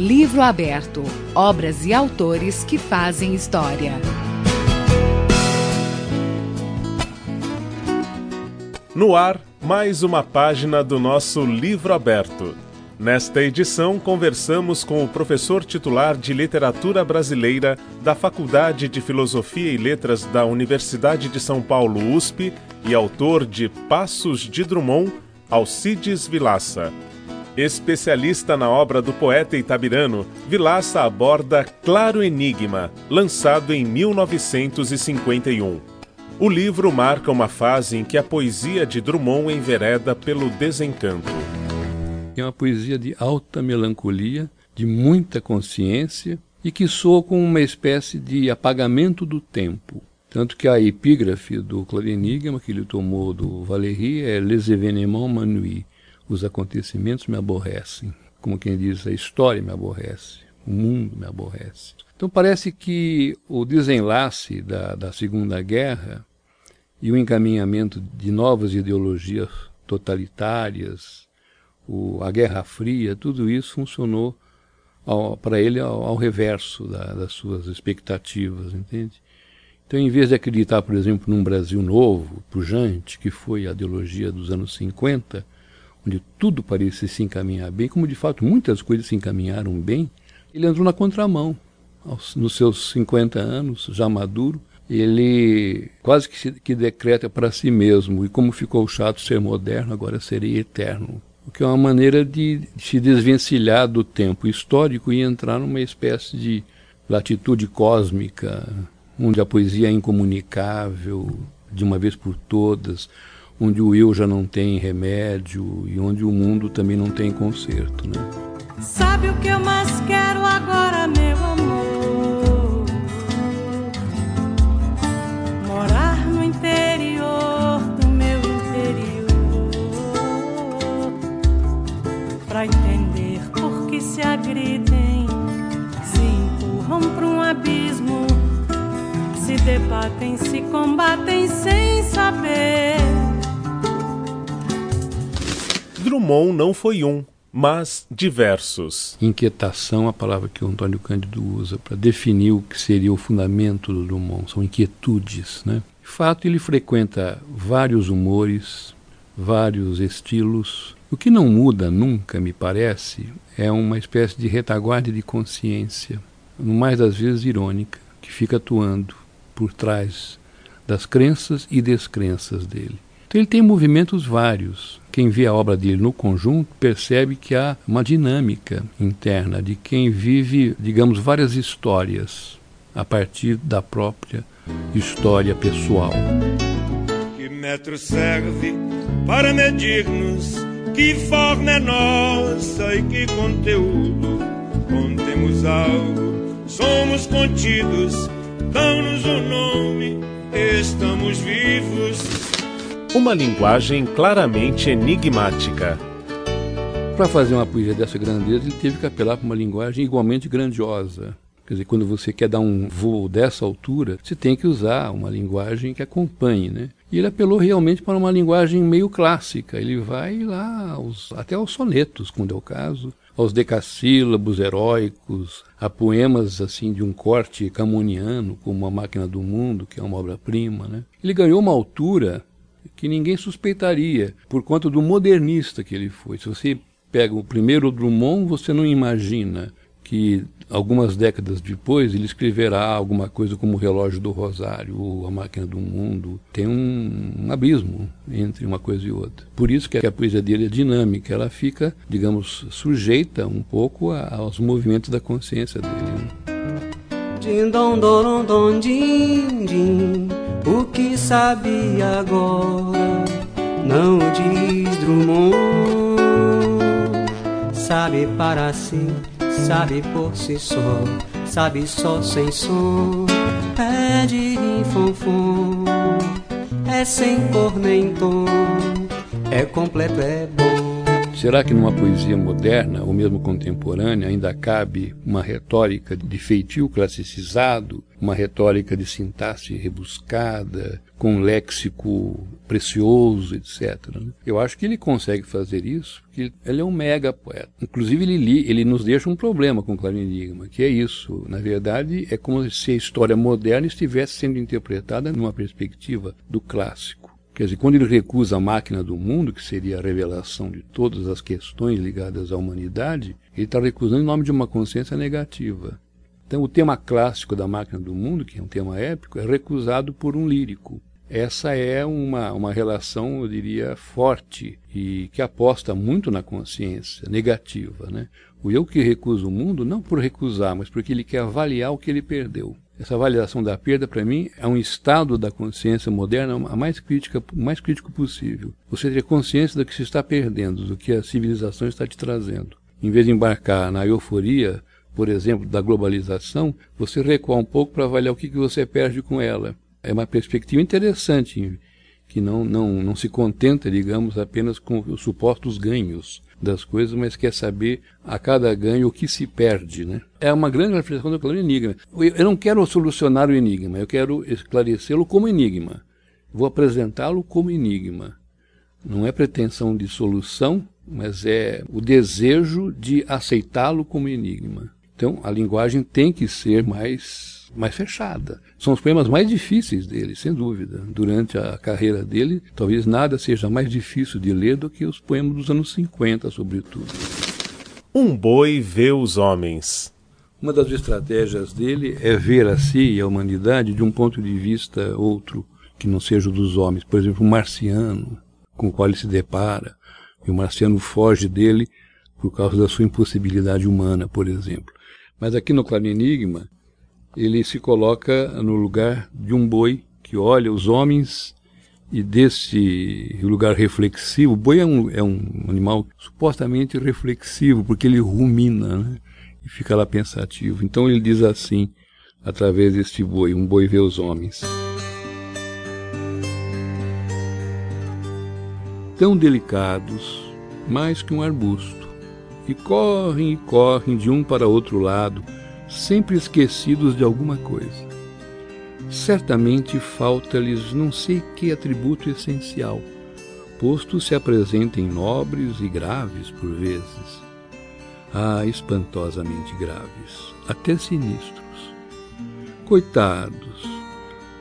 Livro aberto. Obras e autores que fazem história. No ar, mais uma página do nosso Livro Aberto. Nesta edição, conversamos com o professor titular de Literatura Brasileira da Faculdade de Filosofia e Letras da Universidade de São Paulo, USP, e autor de Passos de Drummond, Alcides Vilaça. Especialista na obra do poeta itabirano, Vilaça aborda Claro Enigma, lançado em 1951. O livro marca uma fase em que a poesia de Drummond envereda pelo desencanto. É uma poesia de alta melancolia, de muita consciência e que soa com uma espécie de apagamento do tempo. Tanto que a epígrafe do Claro Enigma, que ele tomou do Valéry, é Les événements m'ennuient os acontecimentos me aborrecem. Como quem diz, a história me aborrece, o mundo me aborrece. Então parece que o desenlace da, da Segunda Guerra e o encaminhamento de novas ideologias totalitárias, o, a Guerra Fria, tudo isso funcionou para ele ao, ao reverso da, das suas expectativas, entende? Então, em vez de acreditar, por exemplo, num Brasil novo, pujante, que foi a ideologia dos anos 50, onde tudo parecia se encaminhar bem, como de fato muitas coisas se encaminharam bem, ele entrou na contramão. Aos, nos seus 50 anos, já maduro, ele quase que, se, que decreta para si mesmo, e como ficou chato ser moderno, agora serei eterno. O que é uma maneira de se desvencilhar do tempo histórico e entrar numa espécie de latitude cósmica, onde a poesia é incomunicável, de uma vez por todas, onde o eu já não tem remédio e onde o mundo também não tem conserto, né? Sabe o que eu mais quero agora, meu amor? Morar no interior do meu interior Pra entender por que se agridem, se empurram para um abismo, se debatem, se combatem sem Drummond não foi um, mas diversos. Inquietação, a palavra que o Antônio Cândido usa para definir o que seria o fundamento do Drummond, são inquietudes. Né? De fato, ele frequenta vários humores, vários estilos. O que não muda nunca, me parece, é uma espécie de retaguarda de consciência, no mais das vezes irônica, que fica atuando por trás das crenças e descrenças dele. Então ele tem movimentos vários. Quem vê a obra dele no conjunto percebe que há uma dinâmica interna de quem vive, digamos, várias histórias a partir da própria história pessoal. Que metro serve para medir-nos? Que forma é nossa e que conteúdo? Contemos algo, somos contidos, dão-nos um nome, estamos vivos uma linguagem claramente enigmática. Para fazer uma poesia dessa grandeza, ele teve que apelar para uma linguagem igualmente grandiosa. Quer dizer, quando você quer dar um voo dessa altura, você tem que usar uma linguagem que acompanhe, né? E ele apelou realmente para uma linguagem meio clássica. Ele vai lá aos, até aos sonetos, quando é o caso, aos decassílabos heróicos, a poemas assim de um corte camoniano, como A Máquina do Mundo, que é uma obra-prima, né? Ele ganhou uma altura que ninguém suspeitaria, por conta do modernista que ele foi. Se você pega o primeiro Drummond, você não imagina que algumas décadas depois ele escreverá alguma coisa como o Relógio do Rosário ou A Máquina do Mundo. Tem um, um abismo entre uma coisa e outra. Por isso que a poesia dele é dinâmica, ela fica, digamos, sujeita um pouco aos movimentos da consciência dele. Din don don din din O que sabe agora não diz Drummond. Sabe para si, sabe por si só Sabe só sem som. É de rinfonfon É sem cor nem tom. É completo, é bom Será que numa poesia moderna, ou mesmo contemporânea, ainda cabe uma retórica de feitio classicizado, uma retórica de sintaxe rebuscada, com um léxico precioso, etc. Né? Eu acho que ele consegue fazer isso, porque ele é um mega poeta. Inclusive, ele, ele nos deixa um problema com o Claro Enigma, que é isso. Na verdade, é como se a história moderna estivesse sendo interpretada numa perspectiva do clássico. Quer dizer, quando ele recusa a máquina do mundo, que seria a revelação de todas as questões ligadas à humanidade, ele está recusando em nome de uma consciência negativa. Então, o tema clássico da máquina do mundo, que é um tema épico, é recusado por um lírico. Essa é uma, uma relação, eu diria, forte e que aposta muito na consciência negativa. Né? O eu que recusa o mundo, não por recusar, mas porque ele quer avaliar o que ele perdeu. Essa avaliação da perda, para mim, é um estado da consciência moderna a mais crítica, o mais crítico possível. Você ter consciência do que se está perdendo, do que a civilização está te trazendo. Em vez de embarcar na euforia, por exemplo, da globalização, você recua um pouco para avaliar o que, que você perde com ela. É uma perspectiva interessante, que não, não, não se contenta, digamos, apenas com os supostos ganhos das coisas, mas quer saber a cada ganho o que se perde. Né? É uma grande reflexão do enigma. Eu não quero solucionar o enigma, eu quero esclarecê-lo como enigma. Vou apresentá-lo como enigma. Não é pretensão de solução, mas é o desejo de aceitá-lo como enigma. Então, a linguagem tem que ser mais mais fechada. São os poemas mais difíceis dele, sem dúvida. Durante a carreira dele, talvez nada seja mais difícil de ler do que os poemas dos anos 50, sobretudo. Um boi vê os homens. Uma das estratégias dele é ver a si e a humanidade de um ponto de vista outro, que não seja o dos homens. Por exemplo, o um marciano, com o qual ele se depara, e o marciano foge dele por causa da sua impossibilidade humana, por exemplo. Mas aqui no Claro Enigma, ele se coloca no lugar de um boi que olha os homens e desse lugar reflexivo, o boi é um, é um animal supostamente reflexivo, porque ele rumina né? e fica lá pensativo. Então ele diz assim, através deste boi, um boi vê os homens. Tão delicados, mais que um arbusto, e correm e correm de um para outro lado, sempre esquecidos de alguma coisa. Certamente falta-lhes não sei que atributo essencial, posto se apresentem nobres e graves por vezes. Ah, espantosamente graves, até sinistros. Coitados,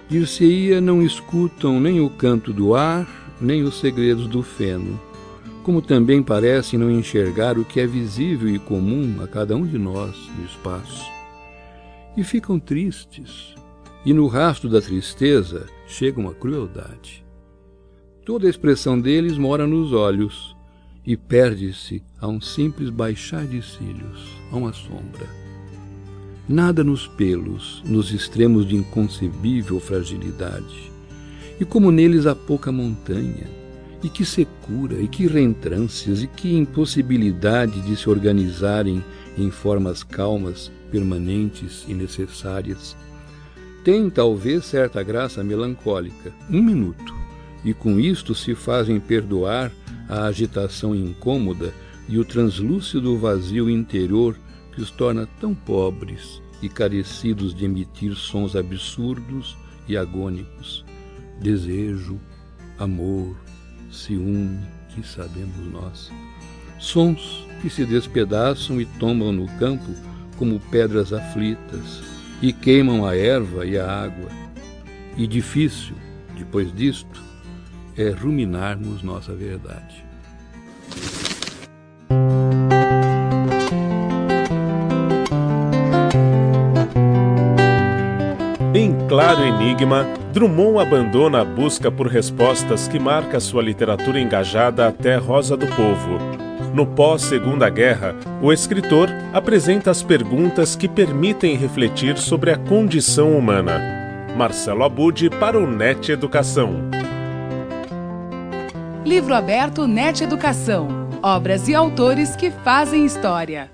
dir-se-ia não escutam nem o canto do ar, nem os segredos do feno, como também parecem não enxergar o que é visível e comum a cada um de nós no espaço e ficam tristes. E no rastro da tristeza chega uma crueldade. Toda a expressão deles mora nos olhos e perde-se a um simples baixar de cílios, a uma sombra. Nada nos pelos, nos extremos de inconcebível fragilidade. E como neles há pouca montanha, e que secura, e que reentrâncias, e que impossibilidade de se organizarem em formas calmas, permanentes e necessárias. Tem talvez certa graça melancólica, um minuto, e com isto se fazem perdoar a agitação incômoda e o translúcido vazio interior que os torna tão pobres e carecidos de emitir sons absurdos e agônicos. Desejo, amor, ciúme, que sabemos nós. Sons que se despedaçam e tombam no campo como pedras aflitas, e queimam a erva e a água. E difícil, depois disto, é ruminarmos nossa verdade. Em Claro Enigma, Drummond abandona a busca por respostas que marca sua literatura engajada até Rosa do Povo, no pós-Segunda Guerra, o escritor apresenta as perguntas que permitem refletir sobre a condição humana. Marcelo Abude para o NET Educação. Livro aberto NET Educação. Obras e autores que fazem história.